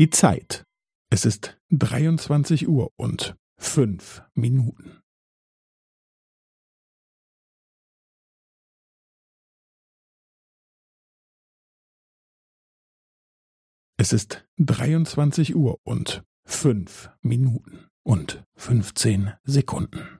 die Zeit. Es ist 23 Uhr und fünf Minuten. Es ist 23 Uhr und fünf Minuten und 15 Sekunden.